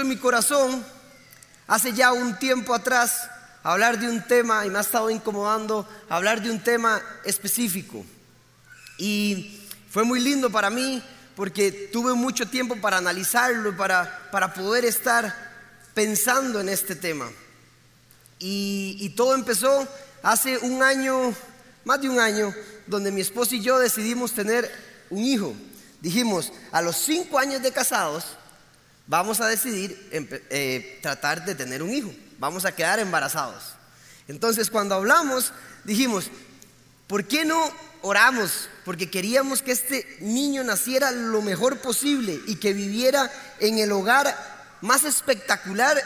En mi corazón hace ya un tiempo atrás hablar de un tema y me ha estado incomodando hablar de un tema específico. Y fue muy lindo para mí porque tuve mucho tiempo para analizarlo, para, para poder estar pensando en este tema. Y, y todo empezó hace un año, más de un año, donde mi esposo y yo decidimos tener un hijo. Dijimos, a los cinco años de casados, vamos a decidir eh, tratar de tener un hijo, vamos a quedar embarazados. Entonces cuando hablamos, dijimos, ¿por qué no oramos? Porque queríamos que este niño naciera lo mejor posible y que viviera en el hogar más espectacular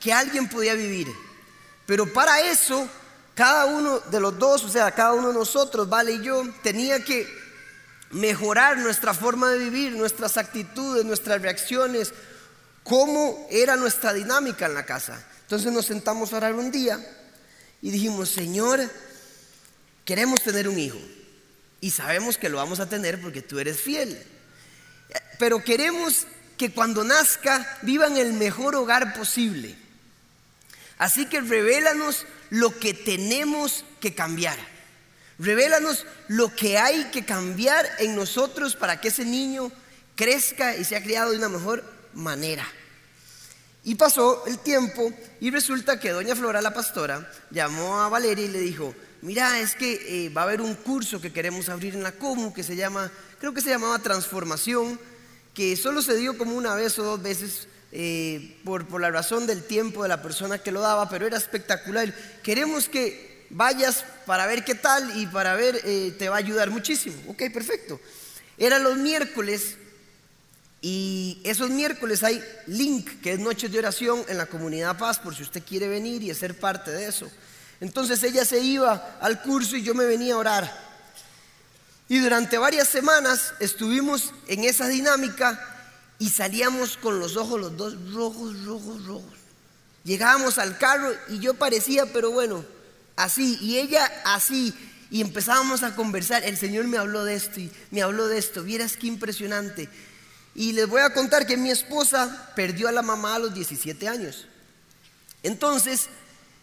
que alguien podía vivir. Pero para eso, cada uno de los dos, o sea, cada uno de nosotros, Vale y yo, tenía que mejorar nuestra forma de vivir, nuestras actitudes, nuestras reacciones, cómo era nuestra dinámica en la casa. Entonces nos sentamos a orar un día y dijimos, Señor, queremos tener un hijo y sabemos que lo vamos a tener porque tú eres fiel. Pero queremos que cuando nazca viva en el mejor hogar posible. Así que revélanos lo que tenemos que cambiar. Revélanos lo que hay que cambiar en nosotros para que ese niño crezca y sea criado de una mejor manera. Y pasó el tiempo y resulta que doña Flora, la pastora, llamó a Valeria y le dijo, mira, es que eh, va a haber un curso que queremos abrir en la COMU que se llama, creo que se llamaba Transformación, que solo se dio como una vez o dos veces eh, por, por la razón del tiempo de la persona que lo daba, pero era espectacular. Queremos que vayas para ver qué tal y para ver, eh, te va a ayudar muchísimo. Ok, perfecto. Era los miércoles y esos miércoles hay link, que es Noches de Oración en la comunidad Paz, por si usted quiere venir y ser parte de eso. Entonces ella se iba al curso y yo me venía a orar. Y durante varias semanas estuvimos en esa dinámica y salíamos con los ojos los dos rojos, rojos, rojos. Llegábamos al carro y yo parecía, pero bueno, así, y ella así, y empezábamos a conversar. El Señor me habló de esto y me habló de esto. Vieras qué impresionante. Y les voy a contar que mi esposa perdió a la mamá a los 17 años. Entonces,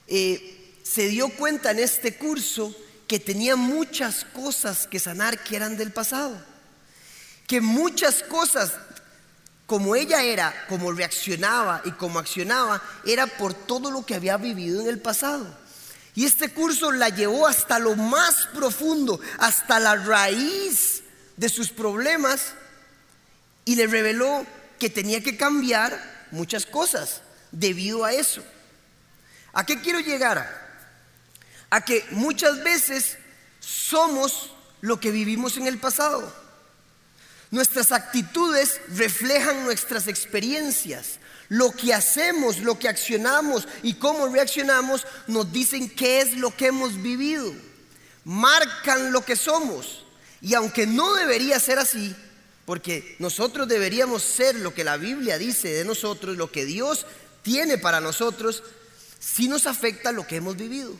eh, se dio cuenta en este curso que tenía muchas cosas que sanar que eran del pasado. Que muchas cosas, como ella era, como reaccionaba y como accionaba, era por todo lo que había vivido en el pasado. Y este curso la llevó hasta lo más profundo, hasta la raíz de sus problemas y le reveló que tenía que cambiar muchas cosas debido a eso. ¿A qué quiero llegar? A que muchas veces somos lo que vivimos en el pasado. Nuestras actitudes reflejan nuestras experiencias. Lo que hacemos, lo que accionamos y cómo reaccionamos nos dicen qué es lo que hemos vivido. Marcan lo que somos. Y aunque no debería ser así, porque nosotros deberíamos ser lo que la Biblia dice de nosotros, lo que Dios tiene para nosotros, si nos afecta lo que hemos vivido.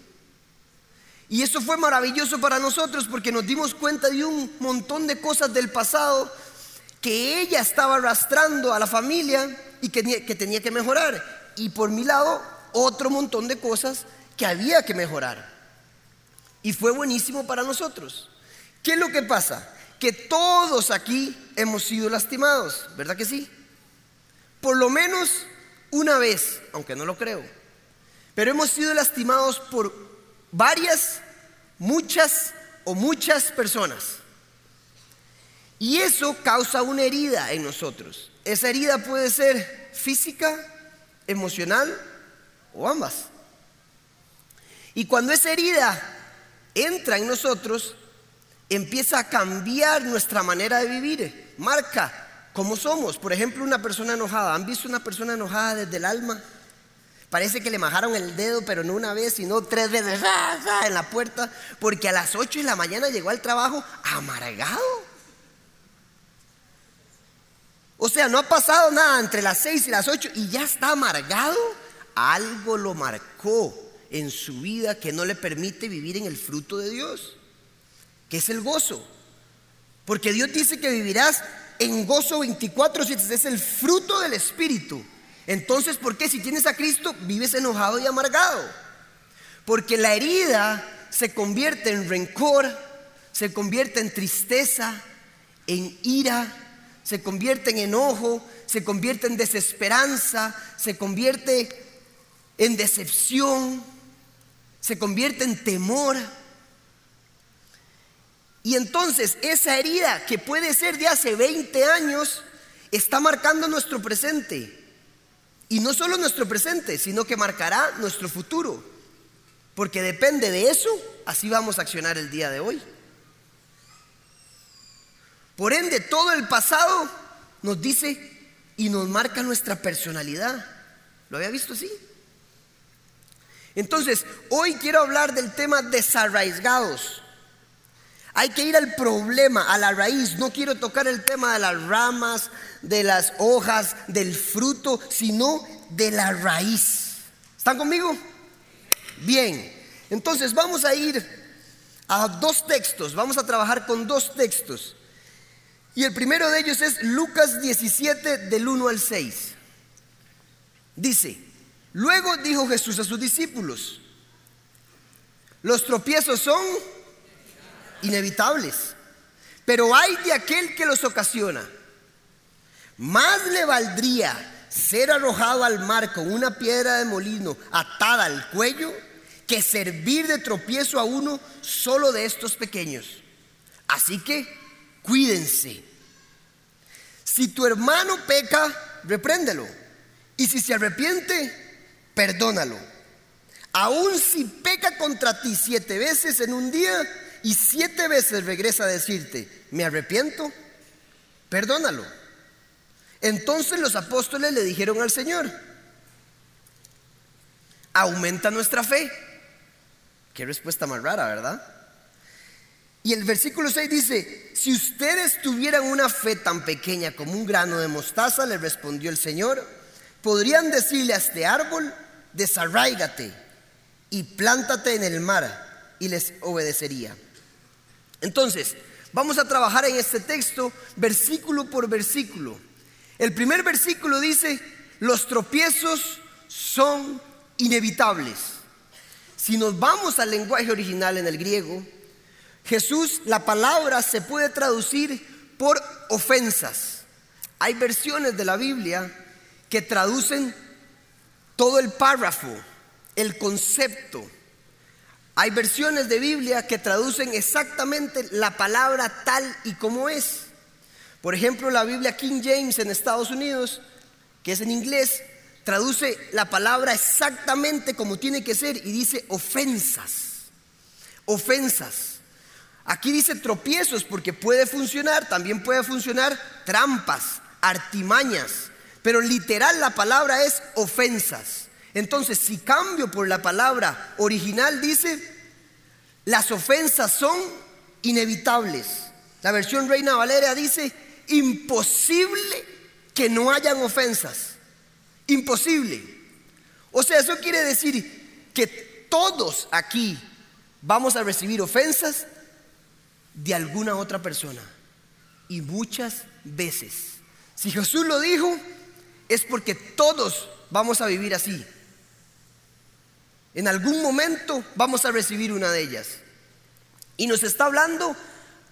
Y eso fue maravilloso para nosotros porque nos dimos cuenta de un montón de cosas del pasado que ella estaba arrastrando a la familia y que, que tenía que mejorar. Y por mi lado, otro montón de cosas que había que mejorar. Y fue buenísimo para nosotros. ¿Qué es lo que pasa? Que todos aquí hemos sido lastimados, ¿verdad que sí? Por lo menos una vez, aunque no lo creo. Pero hemos sido lastimados por varias, muchas o muchas personas. Y eso causa una herida en nosotros. Esa herida puede ser física, emocional o ambas. Y cuando esa herida entra en nosotros, empieza a cambiar nuestra manera de vivir, marca cómo somos. Por ejemplo, una persona enojada. ¿Han visto una persona enojada desde el alma? Parece que le majaron el dedo, pero no una vez, sino tres veces en la puerta, porque a las 8 de la mañana llegó al trabajo amargado. O sea, no ha pasado nada entre las 6 y las 8 y ya está amargado. Algo lo marcó en su vida que no le permite vivir en el fruto de Dios es el gozo. Porque Dios dice que vivirás en gozo 24, 7, es el fruto del Espíritu. Entonces, ¿por qué si tienes a Cristo vives enojado y amargado? Porque la herida se convierte en rencor, se convierte en tristeza, en ira, se convierte en enojo, se convierte en desesperanza, se convierte en decepción, se convierte en temor. Y entonces esa herida que puede ser de hace 20 años está marcando nuestro presente. Y no solo nuestro presente, sino que marcará nuestro futuro. Porque depende de eso, así vamos a accionar el día de hoy. Por ende, todo el pasado nos dice y nos marca nuestra personalidad. ¿Lo había visto así? Entonces, hoy quiero hablar del tema desarraigados. Hay que ir al problema, a la raíz. No quiero tocar el tema de las ramas, de las hojas, del fruto, sino de la raíz. ¿Están conmigo? Bien, entonces vamos a ir a dos textos, vamos a trabajar con dos textos. Y el primero de ellos es Lucas 17 del 1 al 6. Dice, luego dijo Jesús a sus discípulos, los tropiezos son inevitables, pero hay de aquel que los ocasiona. Más le valdría ser arrojado al mar con una piedra de molino atada al cuello que servir de tropiezo a uno solo de estos pequeños. Así que cuídense. Si tu hermano peca, repréndelo. Y si se arrepiente, perdónalo. Aun si peca contra ti siete veces en un día y siete veces regresa a decirte, me arrepiento, perdónalo. Entonces los apóstoles le dijeron al Señor, aumenta nuestra fe. Qué respuesta más rara, ¿verdad? Y el versículo 6 dice, si ustedes tuvieran una fe tan pequeña como un grano de mostaza, le respondió el Señor, podrían decirle a este árbol, desarraigate y plántate en el mar y les obedecería. Entonces, vamos a trabajar en este texto versículo por versículo. El primer versículo dice, los tropiezos son inevitables. Si nos vamos al lenguaje original en el griego, Jesús, la palabra se puede traducir por ofensas. Hay versiones de la Biblia que traducen todo el párrafo, el concepto. Hay versiones de Biblia que traducen exactamente la palabra tal y como es. Por ejemplo, la Biblia King James en Estados Unidos, que es en inglés, traduce la palabra exactamente como tiene que ser y dice ofensas. Ofensas. Aquí dice tropiezos porque puede funcionar, también puede funcionar trampas, artimañas, pero literal la palabra es ofensas. Entonces, si cambio por la palabra original, dice, las ofensas son inevitables. La versión Reina Valera dice, imposible que no hayan ofensas. Imposible. O sea, eso quiere decir que todos aquí vamos a recibir ofensas de alguna otra persona. Y muchas veces. Si Jesús lo dijo, es porque todos vamos a vivir así. En algún momento vamos a recibir una de ellas. Y nos está hablando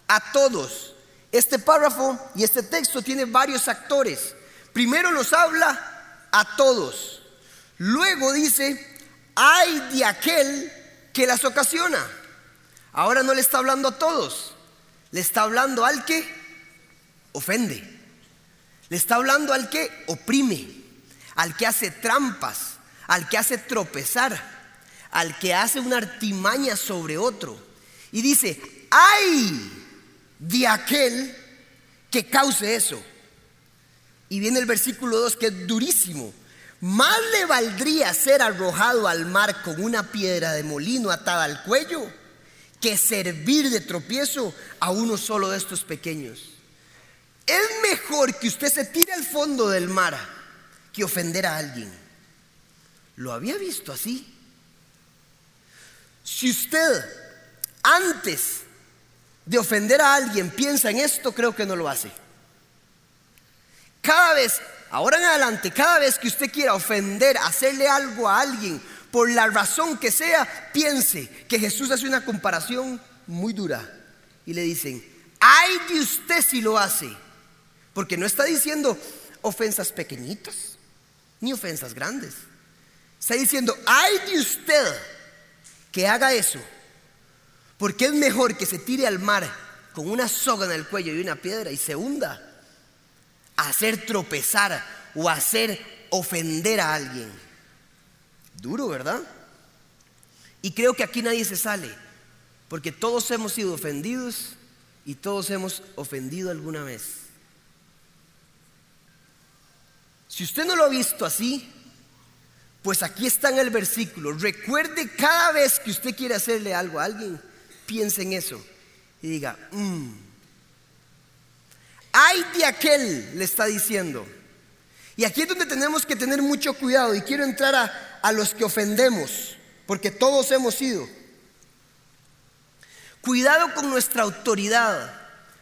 a todos. Este párrafo y este texto tiene varios actores. Primero nos habla a todos. Luego dice, hay de aquel que las ocasiona. Ahora no le está hablando a todos, le está hablando al que ofende, le está hablando al que oprime, al que hace trampas, al que hace tropezar, al que hace una artimaña sobre otro. Y dice, ay de aquel que cause eso. Y viene el versículo 2 que es durísimo. Más le valdría ser arrojado al mar con una piedra de molino atada al cuello que servir de tropiezo a uno solo de estos pequeños. Es mejor que usted se tire al fondo del mar que ofender a alguien. ¿Lo había visto así? Si usted antes de ofender a alguien piensa en esto, creo que no lo hace. Cada vez ahora en adelante, cada vez que usted quiera ofender, hacerle algo a alguien, por la razón que sea, piense que Jesús hace una comparación muy dura. Y le dicen, ay de usted si lo hace. Porque no está diciendo ofensas pequeñitas, ni ofensas grandes. Está diciendo, ay de usted que haga eso. Porque es mejor que se tire al mar con una soga en el cuello y una piedra y se hunda, a hacer tropezar o hacer ofender a alguien. Duro, ¿verdad? Y creo que aquí nadie se sale, porque todos hemos sido ofendidos y todos hemos ofendido alguna vez. Si usted no lo ha visto así, pues aquí está en el versículo. Recuerde cada vez que usted quiere hacerle algo a alguien, piense en eso y diga, mmm, ay de aquel, le está diciendo. Y aquí es donde tenemos que tener mucho cuidado y quiero entrar a, a los que ofendemos, porque todos hemos sido. Cuidado con nuestra autoridad,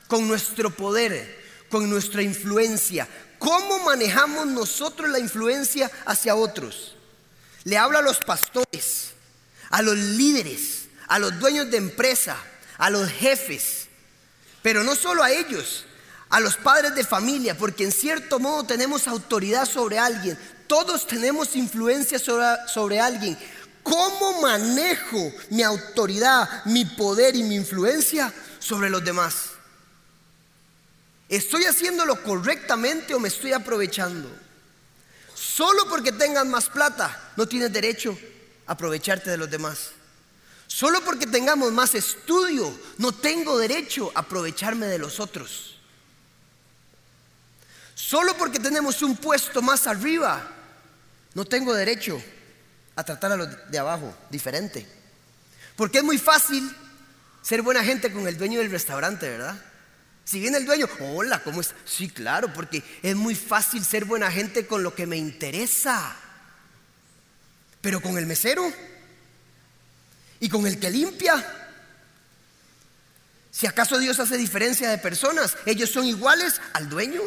con nuestro poder, con nuestra influencia. ¿Cómo manejamos nosotros la influencia hacia otros? Le hablo a los pastores, a los líderes, a los dueños de empresa, a los jefes, pero no solo a ellos, a los padres de familia, porque en cierto modo tenemos autoridad sobre alguien, todos tenemos influencia sobre, alguien. ¿Cómo manejo mi autoridad, mi poder y mi influencia sobre los demás? ¿Estoy haciéndolo correctamente o me estoy aprovechando? Solo porque tengas más plata no tienes derecho a aprovecharte de los demás. Solo porque tengamos más estudio no tengo derecho a aprovecharme de los otros. Solo porque tenemos un puesto más arriba no tengo derecho a tratar a los de abajo diferente. Porque es muy fácil ser buena gente con el dueño del restaurante, ¿verdad? Si viene el dueño, hola, ¿cómo es? Sí, claro, porque es muy fácil ser buena gente con lo que me interesa. Pero con el mesero y con el que limpia. Si acaso Dios hace diferencia de personas, ellos son iguales al dueño.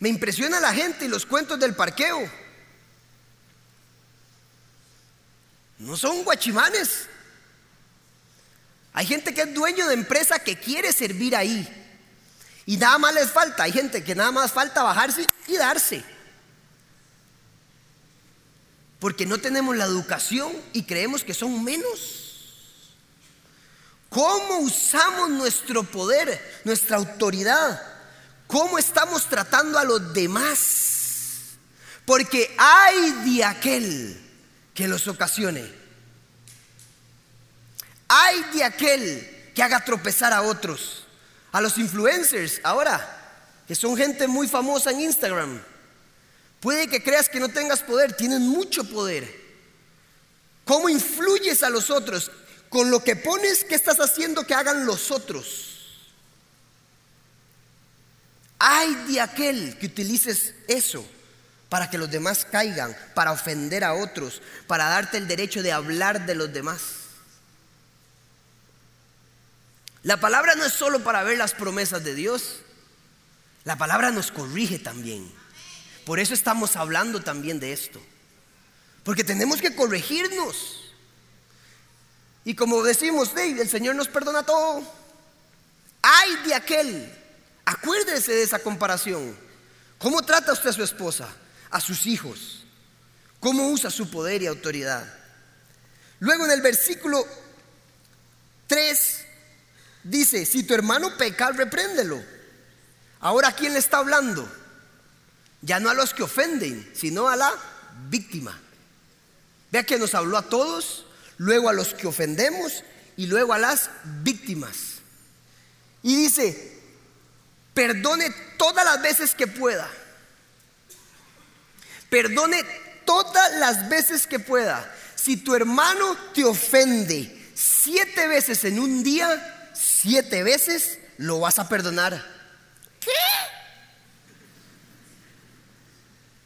Me impresiona la gente y los cuentos del parqueo. No son guachimanes. Hay gente que es dueño de empresa que quiere servir ahí. Y nada más les falta. Hay gente que nada más falta bajarse y darse. Porque no tenemos la educación y creemos que son menos. ¿Cómo usamos nuestro poder, nuestra autoridad? cómo estamos tratando a los demás. Porque hay de aquel que los ocasione. Hay de aquel que haga tropezar a otros. A los influencers ahora, que son gente muy famosa en Instagram. Puede que creas que no tengas poder, tienen mucho poder. ¿Cómo influyes a los otros? Con lo que pones, ¿qué estás haciendo que hagan los otros? Hay de aquel que utilices eso para que los demás caigan, para ofender a otros, para darte el derecho de hablar de los demás. La palabra no es solo para ver las promesas de Dios, la palabra nos corrige también. Por eso estamos hablando también de esto. Porque tenemos que corregirnos. Y como decimos, el Señor nos perdona todo. Hay de aquel Acuérdese de esa comparación. ¿Cómo trata usted a su esposa, a sus hijos? ¿Cómo usa su poder y autoridad? Luego en el versículo 3 dice, si tu hermano peca, repréndelo. Ahora, ¿a quién le está hablando? Ya no a los que ofenden, sino a la víctima. Vea que nos habló a todos, luego a los que ofendemos y luego a las víctimas. Y dice, Perdone todas las veces que pueda. Perdone todas las veces que pueda. Si tu hermano te ofende siete veces en un día, siete veces lo vas a perdonar. ¿Qué?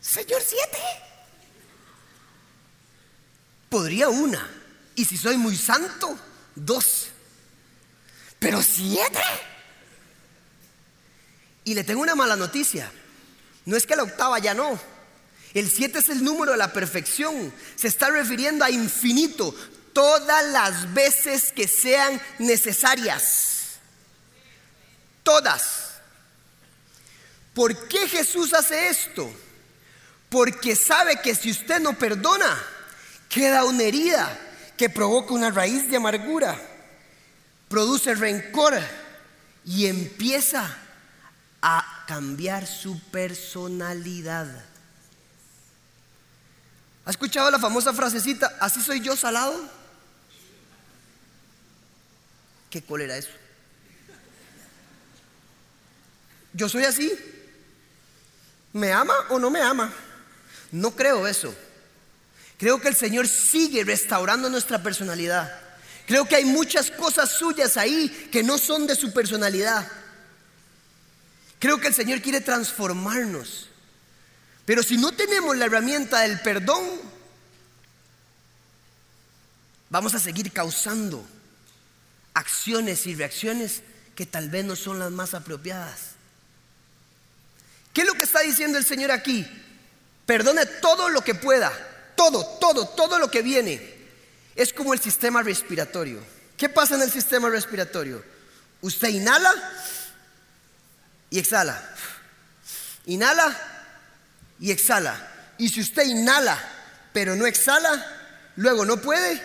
Señor, siete. Podría una. Y si soy muy santo, dos. Pero siete. Y le tengo una mala noticia. No es que la octava ya no. El 7 es el número de la perfección. Se está refiriendo a infinito. Todas las veces que sean necesarias. Todas. ¿Por qué Jesús hace esto? Porque sabe que si usted no perdona, queda una herida que provoca una raíz de amargura, produce rencor y empieza a cambiar su personalidad. ¿Ha escuchado la famosa frasecita, así soy yo salado? ¿Qué cólera eso? Yo soy así. ¿Me ama o no me ama? No creo eso. Creo que el Señor sigue restaurando nuestra personalidad. Creo que hay muchas cosas suyas ahí que no son de su personalidad. Creo que el Señor quiere transformarnos. Pero si no tenemos la herramienta del perdón, vamos a seguir causando acciones y reacciones que tal vez no son las más apropiadas. ¿Qué es lo que está diciendo el Señor aquí? Perdone todo lo que pueda, todo, todo, todo lo que viene. Es como el sistema respiratorio. ¿Qué pasa en el sistema respiratorio? Usted inhala y exhala. Inhala y exhala. Y si usted inhala pero no exhala, luego no puede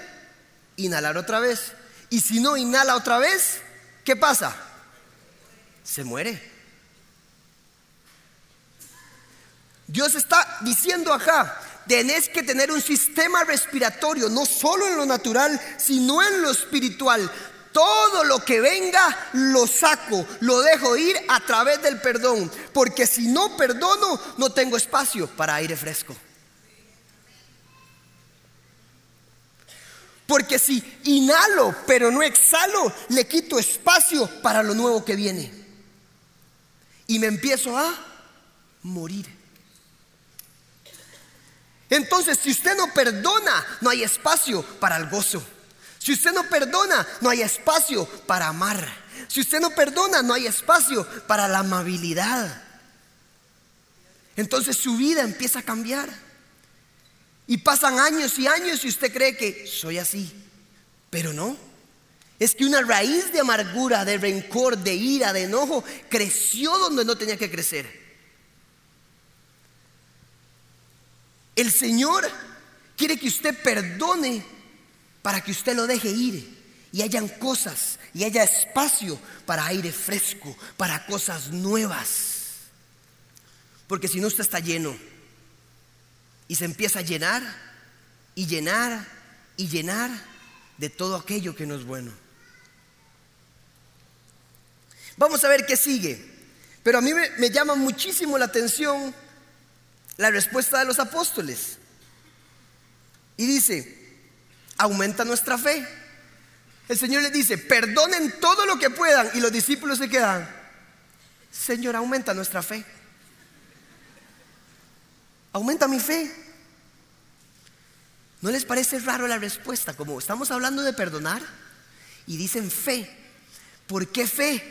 inhalar otra vez. Y si no inhala otra vez, ¿qué pasa? Se muere. Dios está diciendo acá, tenés que tener un sistema respiratorio, no solo en lo natural, sino en lo espiritual. Todo lo que venga lo saco, lo dejo ir a través del perdón, porque si no perdono, no tengo espacio para aire fresco. Porque si inhalo pero no exhalo, le quito espacio para lo nuevo que viene. Y me empiezo a morir. Entonces, si usted no perdona, no hay espacio para el gozo. Si usted no perdona, no hay espacio para amar. Si usted no perdona, no hay espacio para la amabilidad. Entonces su vida empieza a cambiar. Y pasan años y años y usted cree que soy así. Pero no. Es que una raíz de amargura, de rencor, de ira, de enojo, creció donde no tenía que crecer. El Señor quiere que usted perdone para que usted lo deje ir y hayan cosas y haya espacio para aire fresco, para cosas nuevas. Porque si no usted está lleno y se empieza a llenar y llenar y llenar de todo aquello que no es bueno. Vamos a ver qué sigue. Pero a mí me, llama muchísimo la atención la respuesta de los apóstoles. Y dice, aumenta nuestra fe. El Señor les dice, perdonen todo lo que puedan. Y los discípulos se quedan, Señor, aumenta nuestra fe. Aumenta mi fe. ¿No les parece raro la respuesta? Como estamos hablando de perdonar y dicen fe. ¿Por qué fe?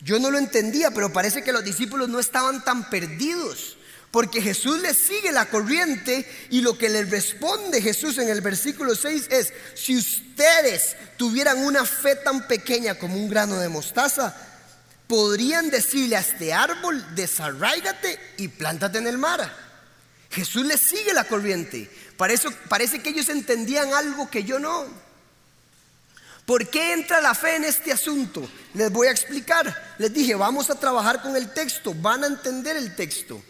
Yo no lo entendía, pero parece que los discípulos no estaban tan perdidos. Porque Jesús le sigue la corriente y lo que le responde Jesús en el versículo 6 es, si ustedes tuvieran una fe tan pequeña como un grano de mostaza, podrían decirle a este árbol, desarráigate y plántate en el mar. Jesús le sigue la corriente. Parece, parece que ellos entendían algo que yo no. ¿Por qué entra la fe en este asunto? Les voy a explicar. Les dije, vamos a trabajar con el texto, van a entender el texto.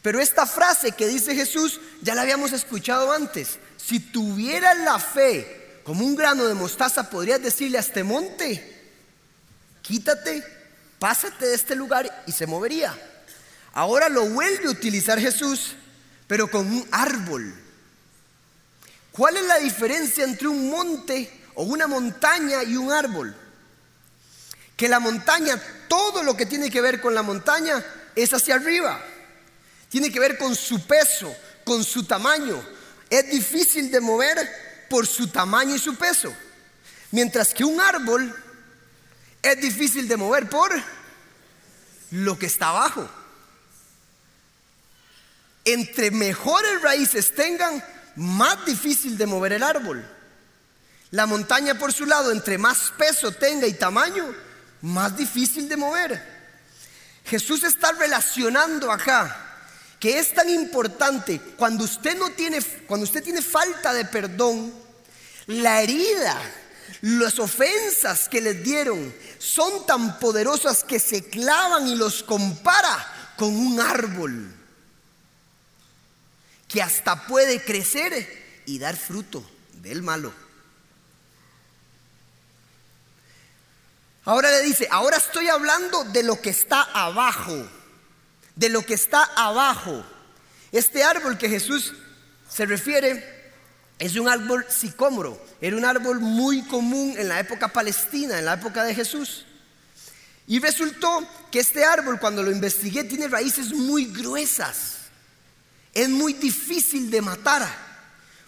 Pero esta frase que dice Jesús ya la habíamos escuchado antes. Si tuvieras la fe como un grano de mostaza, podrías decirle a este monte, quítate, pásate de este lugar y se movería. Ahora lo vuelve a utilizar Jesús, pero con un árbol. ¿Cuál es la diferencia entre un monte o una montaña y un árbol? Que la montaña, todo lo que tiene que ver con la montaña es hacia arriba tiene que ver con su peso, con su tamaño. Es difícil de mover por su tamaño y su peso. Mientras que un árbol es difícil de mover por lo que está abajo. Entre mejores raíces tengan, más difícil de mover el árbol. La montaña por su lado, entre más peso tenga y tamaño, más difícil de mover. Jesús está relacionando acá que es tan importante cuando usted no tiene cuando usted tiene falta de perdón, la herida, las ofensas que les dieron son tan poderosas que se clavan y los compara con un árbol que hasta puede crecer y dar fruto del malo. Ahora le dice, ahora estoy hablando de lo que está abajo, de lo que está abajo. Este árbol que Jesús se refiere es un árbol sicómoro, era un árbol muy común en la época palestina, en la época de Jesús. Y resultó que este árbol, cuando lo investigué, tiene raíces muy gruesas. Es muy difícil de matar.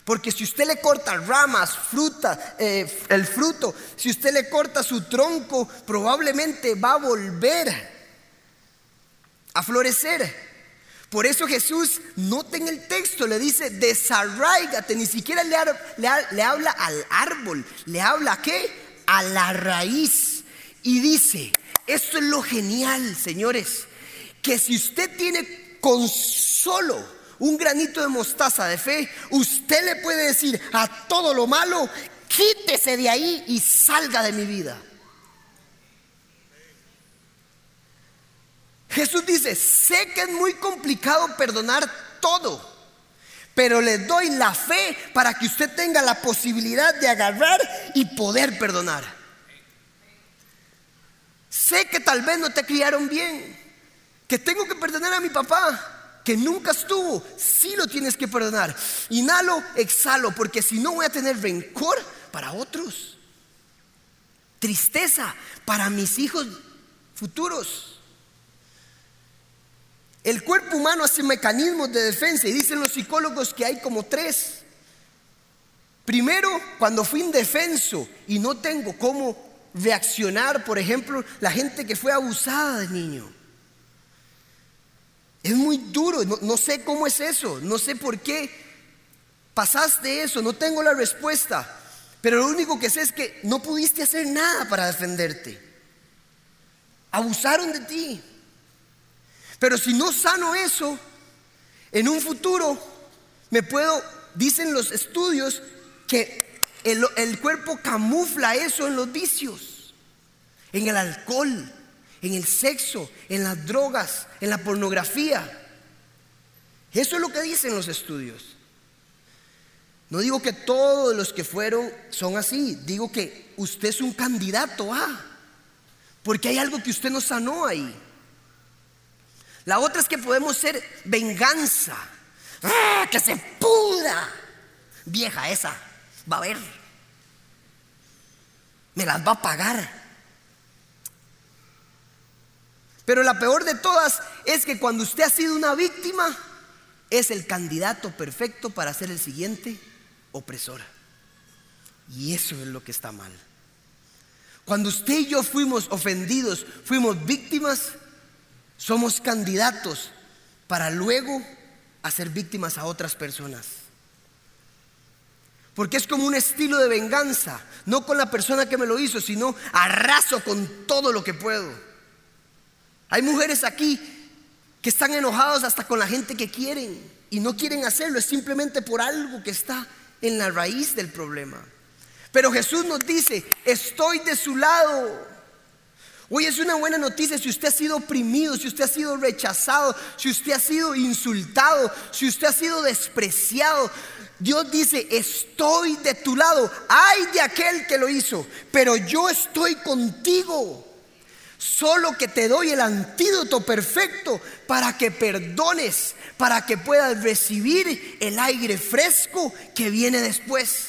Porque si usted le corta ramas, fruta, eh, el fruto, si usted le corta su tronco, probablemente va a volver a florecer. Por eso Jesús, nota en el texto, le dice, desarraigate, ni siquiera le, le, habla al árbol, le habla a qué? A la raíz. Y dice, esto es lo genial, señores, que si usted tiene con solo un granito de mostaza de fe, usted le puede decir a todo lo malo, quítese de ahí y salga de mi vida. Jesús dice, sé que es muy complicado perdonar todo, pero le doy la fe para que usted tenga la posibilidad de agarrar y poder perdonar. Sé que tal vez no te criaron bien, que tengo que perdonar a mi papá, que nunca estuvo, sí lo tienes que perdonar. Inhalo, exhalo, porque si no voy a tener rencor para otros. Tristeza para mis hijos futuros. El cuerpo humano hace mecanismos de defensa y dicen los psicólogos que hay como tres. Primero, cuando fui indefenso y no tengo cómo reaccionar, por ejemplo, la gente que fue abusada de niño. Es muy duro, no, sé cómo es eso, no sé por qué pasaste eso, no tengo la respuesta, pero lo único que sé es que no pudiste hacer nada para defenderte. Abusaron de ti. Pero si no sano eso, en un futuro me puedo, dicen los estudios, que el, el cuerpo camufla eso en los vicios, en el alcohol, en el sexo, en las drogas, en la pornografía. Eso es lo que dicen los estudios. No digo que todos los que fueron son así, digo que usted es un candidato a, porque hay algo que usted no sanó ahí. La otra es que podemos ser venganza. ¡Ah, que se puda! Vieja esa, va a ver. Me las va a pagar. Pero la peor de todas es que cuando usted ha sido una víctima, es el candidato perfecto para ser el siguiente opresor. Y eso es lo que está mal. Cuando usted y yo fuimos ofendidos, fuimos víctimas, somos candidatos para luego hacer víctimas a otras personas. Porque es como un estilo de venganza, no con la persona que me lo hizo, sino arraso con todo lo que puedo. Hay mujeres aquí que están enojados hasta con la gente que quieren y no quieren hacerlo, es simplemente por algo que está en la raíz del problema. Pero Jesús nos dice, estoy de su lado. Hoy es una buena noticia si usted ha sido oprimido, si usted ha sido rechazado, si usted ha sido insultado, si usted ha sido despreciado. Dios dice, estoy de tu lado. Ay de aquel que lo hizo, pero yo estoy contigo. Solo que te doy el antídoto perfecto para que perdones, para que puedas recibir el aire fresco que viene después.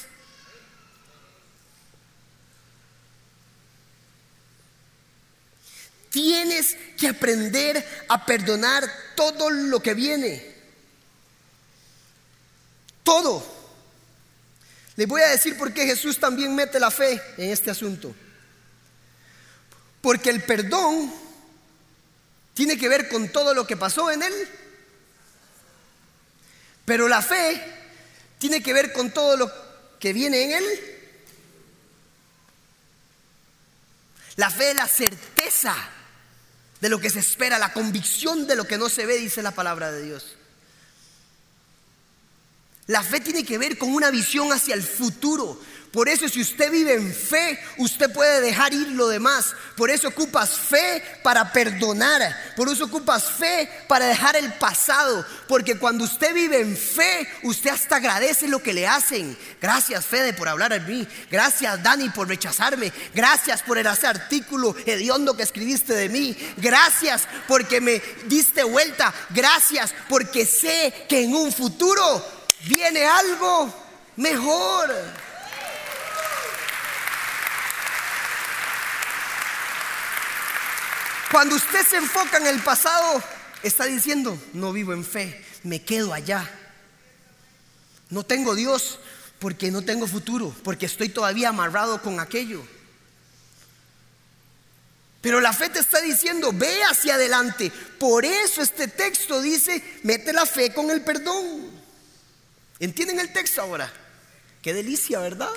Tienes que aprender a perdonar todo lo que viene. Todo. Les voy a decir por qué Jesús también mete la fe en este asunto. Porque el perdón tiene que ver con todo lo que pasó en él. Pero la fe tiene que ver con todo lo que viene en él. La fe es la certeza de lo que se espera, la convicción de lo que no se ve, dice la palabra de Dios. La fe tiene que ver con una visión hacia el futuro. Por eso si usted vive en fe, usted puede dejar ir lo demás. Por eso ocupas fe para perdonar. Por eso ocupas fe para dejar el pasado. Porque cuando usted vive en fe, usted hasta agradece lo que le hacen. Gracias Fede por hablar a mí. Gracias Dani por rechazarme. Gracias por ese artículo hediondo que escribiste de mí. Gracias porque me diste vuelta. Gracias porque sé que en un futuro viene algo mejor. Cuando usted se enfoca en el pasado, está diciendo, no vivo en fe, me quedo allá. No tengo Dios porque no tengo futuro, porque estoy todavía amarrado con aquello. Pero la fe te está diciendo, ve hacia adelante. Por eso este texto dice, mete la fe con el perdón. ¿Entienden el texto ahora? Qué delicia, ¿verdad?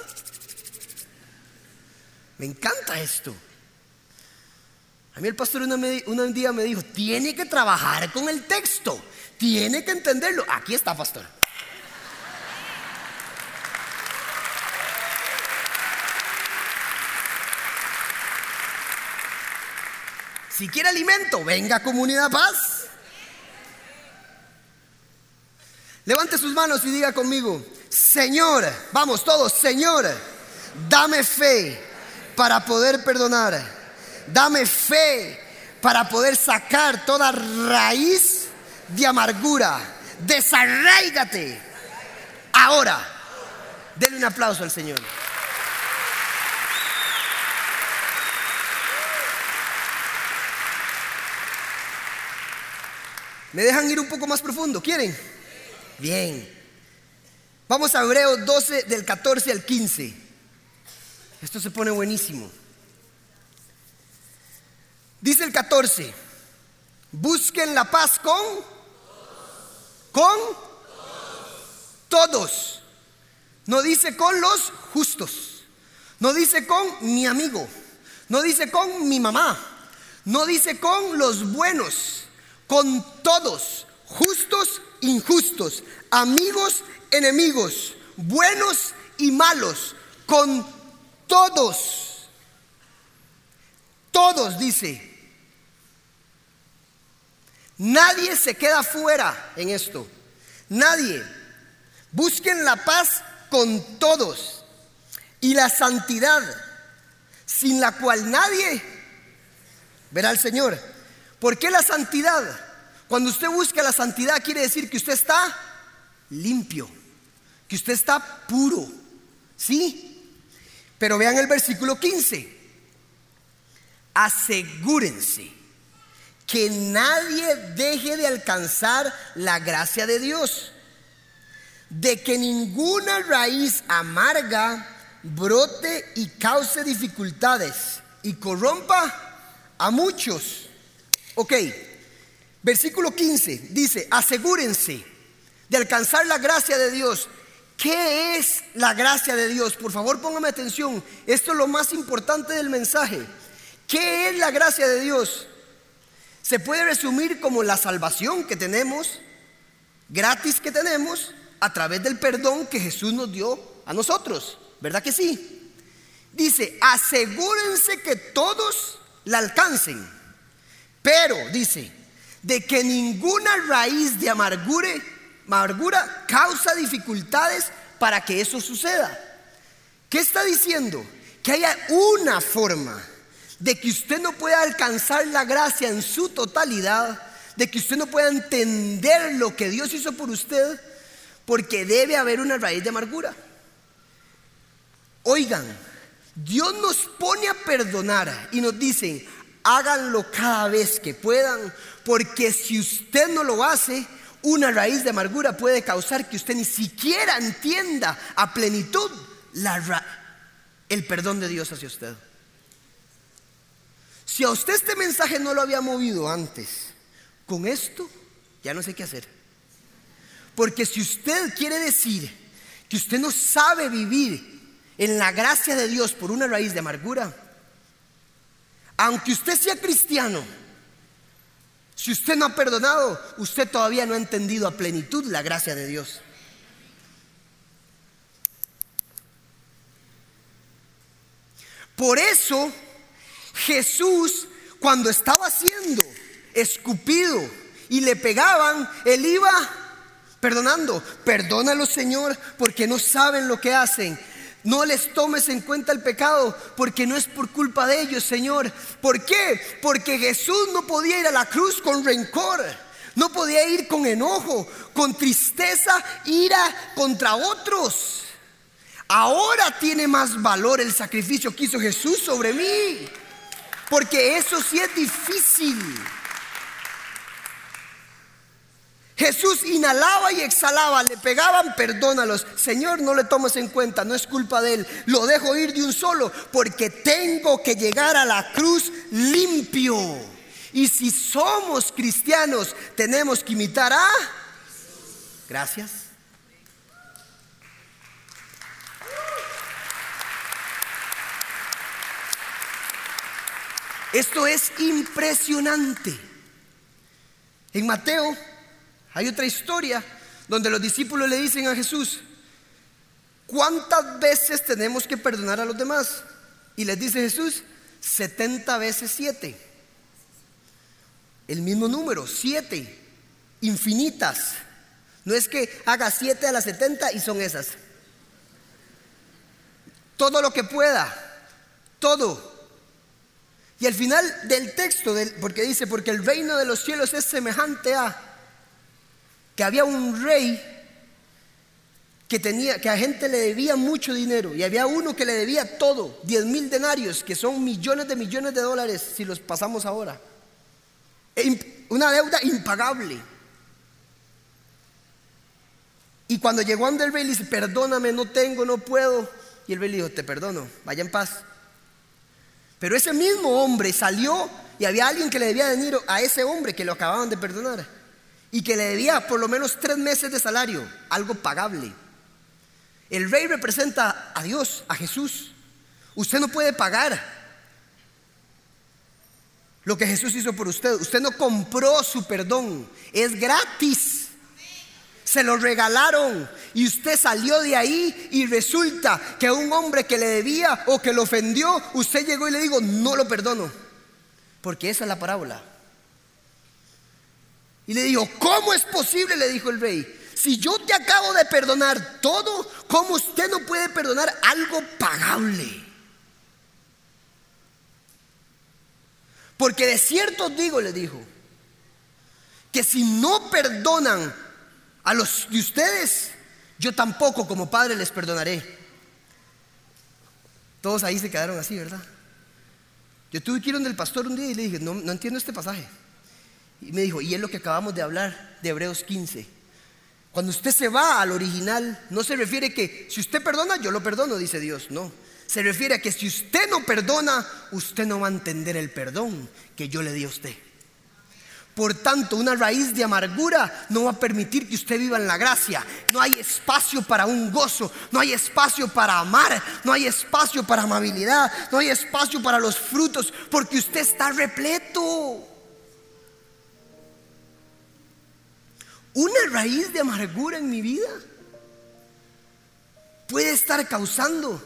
Me encanta esto. A mí el pastor un día me dijo, tiene que trabajar con el texto, tiene que entenderlo. Aquí está, pastor. Si quiere alimento, venga comunidad paz. Levante sus manos y diga conmigo, Señor, vamos todos, Señor, dame fe para poder perdonar. Dame fe para poder sacar toda raíz de amargura. Desarraígate. Ahora, denle un aplauso al Señor. ¿Me dejan ir un poco más profundo? ¿Quieren? Bien. Vamos a Hebreos 12 del 14 al 15. Esto se pone buenísimo. Dice el 14, busquen la paz con, con todos. No dice con los justos. No dice con mi amigo. No dice con mi mamá. No dice con los buenos. Con todos, justos injustos, amigos, enemigos, buenos y malos, con todos. Todos, dice. Nadie se queda fuera en esto. Nadie. Busquen la paz con todos y la santidad, sin la cual nadie verá al Señor. ¿Por qué la santidad? Cuando usted busca la santidad quiere decir que usted está limpio, que usted está puro. ¿Sí? Pero vean el versículo 15. Asegúrense que nadie deje de alcanzar la gracia de Dios, de que ninguna raíz amarga brote y cause dificultades y corrompa a muchos. Ok, Versículo 15 dice, asegúrense de alcanzar la gracia de Dios. ¿Qué es la gracia de Dios? Por favor, póngame atención. Esto es lo más importante del mensaje. ¿Qué es la gracia de Dios? Se puede resumir como la salvación que tenemos, gratis que tenemos, a través del perdón que Jesús nos dio a nosotros. ¿Verdad que sí? Dice, asegúrense que todos la alcancen. Pero, dice, de que ninguna raíz de amargura, amargura causa dificultades para que eso suceda. ¿Qué está diciendo? Que haya una forma de que usted no pueda alcanzar la gracia en su totalidad, de que usted no pueda entender lo que Dios hizo por usted, porque debe haber una raíz de amargura. Oigan, Dios nos pone a perdonar y nos dicen, háganlo cada vez que puedan, porque si usted no lo hace, una raíz de amargura puede causar que usted ni siquiera entienda a plenitud el perdón de Dios hacia usted. Si a usted este mensaje no lo había movido antes, con esto ya no sé qué hacer. Porque si usted quiere decir que usted no sabe vivir en la gracia de Dios por una raíz de amargura, aunque usted sea cristiano, si usted no ha perdonado, usted todavía no ha entendido a plenitud la gracia de Dios. Por eso Jesús, cuando estaba siendo escupido y le pegaban, él iba perdonando. Perdónalo, Señor, porque no saben lo que hacen. No les tomes en cuenta el pecado porque no es por culpa de ellos, Señor. ¿Por qué? Porque Jesús no podía ir a la cruz con rencor. No podía ir con enojo, con tristeza, ira contra otros. Ahora tiene más valor el sacrificio que hizo Jesús sobre mí. Porque eso sí es difícil. Jesús inhalaba y exhalaba, le pegaban, perdónalos. Señor, no le tomes en cuenta, no es culpa de él. Lo dejo ir de un solo porque tengo que llegar a la cruz limpio. Y si somos cristianos, tenemos que imitar a... Gracias. Esto es impresionante. En Mateo hay otra historia donde los discípulos le dicen a Jesús, ¿cuántas veces tenemos que perdonar a los demás? Y les dice Jesús, 70 veces 7. El mismo número, 7, infinitas. No es que haga 7 a las 70 y son esas. Todo lo que pueda, todo. Y al final del texto, porque dice, porque el reino de los cielos es semejante a que había un rey que tenía, que a gente le debía mucho dinero y había uno que le debía todo, 10 mil denarios, que son millones de millones de dólares si los pasamos ahora. E una deuda impagable. Y cuando llegó ante el rey le dice, perdóname, no tengo, no puedo. Y el rey le dijo, te perdono, vaya en paz. Pero ese mismo hombre salió y había alguien que le debía dinero a ese hombre que lo acababan de perdonar y que le debía por lo menos tres meses de salario, algo pagable. El rey representa a Dios, a Jesús. Usted no puede pagar lo que Jesús hizo por usted. Usted no compró su perdón, es gratis. Se lo regalaron y usted salió de ahí y resulta que un hombre que le debía o que lo ofendió, usted llegó y le dijo, no lo perdono. Porque esa es la parábola. Y le dijo, ¿cómo es posible? Le dijo el rey. Si yo te acabo de perdonar todo, ¿cómo usted no puede perdonar algo pagable? Porque de cierto digo, le dijo, que si no perdonan a los de ustedes, yo tampoco como padre les perdonaré. Todos ahí se quedaron así, ¿verdad? Yo tuve que ir donde el pastor un día y le dije, no, no entiendo este pasaje. Y me dijo, y es lo que acabamos de hablar de Hebreos 15. Cuando usted se va al original, no se refiere que si usted perdona, yo lo perdono, dice Dios. No, se refiere a que si usted no perdona, usted no va a entender el perdón que yo le di a usted. Por tanto, una raíz de amargura no va a permitir que usted viva en la gracia. No hay espacio para un gozo, no hay espacio para amar, no hay espacio para amabilidad, no hay espacio para los frutos, porque usted está repleto. Una raíz de amargura en mi vida puede estar causando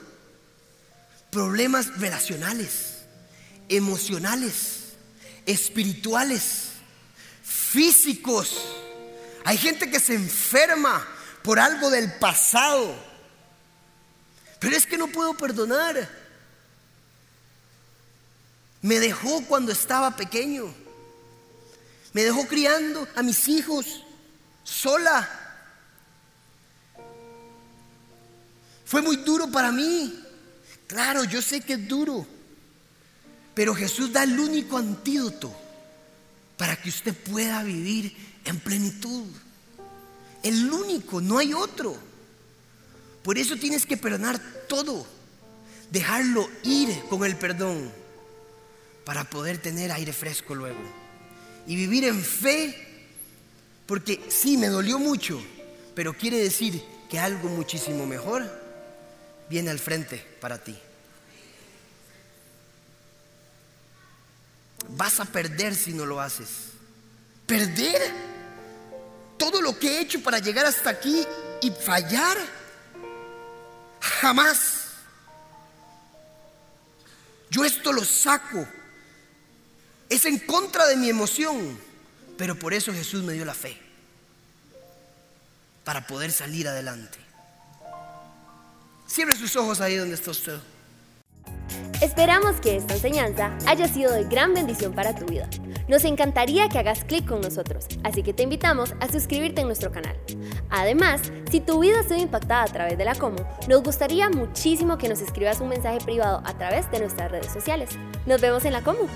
problemas relacionales, emocionales, espirituales, físicos. Hay gente que se enferma por algo del pasado. Pero es que no puedo perdonar. Me dejó cuando estaba pequeño. Me dejó criando a mis hijos sola. Fue muy duro para mí. Claro, yo sé que es duro. Pero Jesús da el único antídoto para que usted pueda vivir en plenitud. El único, no hay otro. Por eso tienes que perdonar todo. Dejarlo ir con el perdón. para poder tener aire fresco luego. Y vivir en fe, porque sí, me dolió mucho, pero quiere decir que algo muchísimo mejor viene al frente para ti. Vas a perder si no lo haces. ¿Perder? Todo lo que he hecho para llegar hasta aquí y fallar. Jamás. Yo esto lo saco. Es en contra de mi emoción. Pero por eso Jesús me dio la fe. Para poder salir adelante. Cierre sus ojos ahí donde está usted. Esperamos que esta enseñanza haya sido de gran bendición para tu vida. Nos encantaría que hagas clic con nosotros, así que te invitamos a suscribirte en nuestro canal. Además, si tu vida ha sido impactada a través de la Como, nos gustaría muchísimo que nos escribas un mensaje privado a través de nuestras redes sociales. Nos vemos en la Como.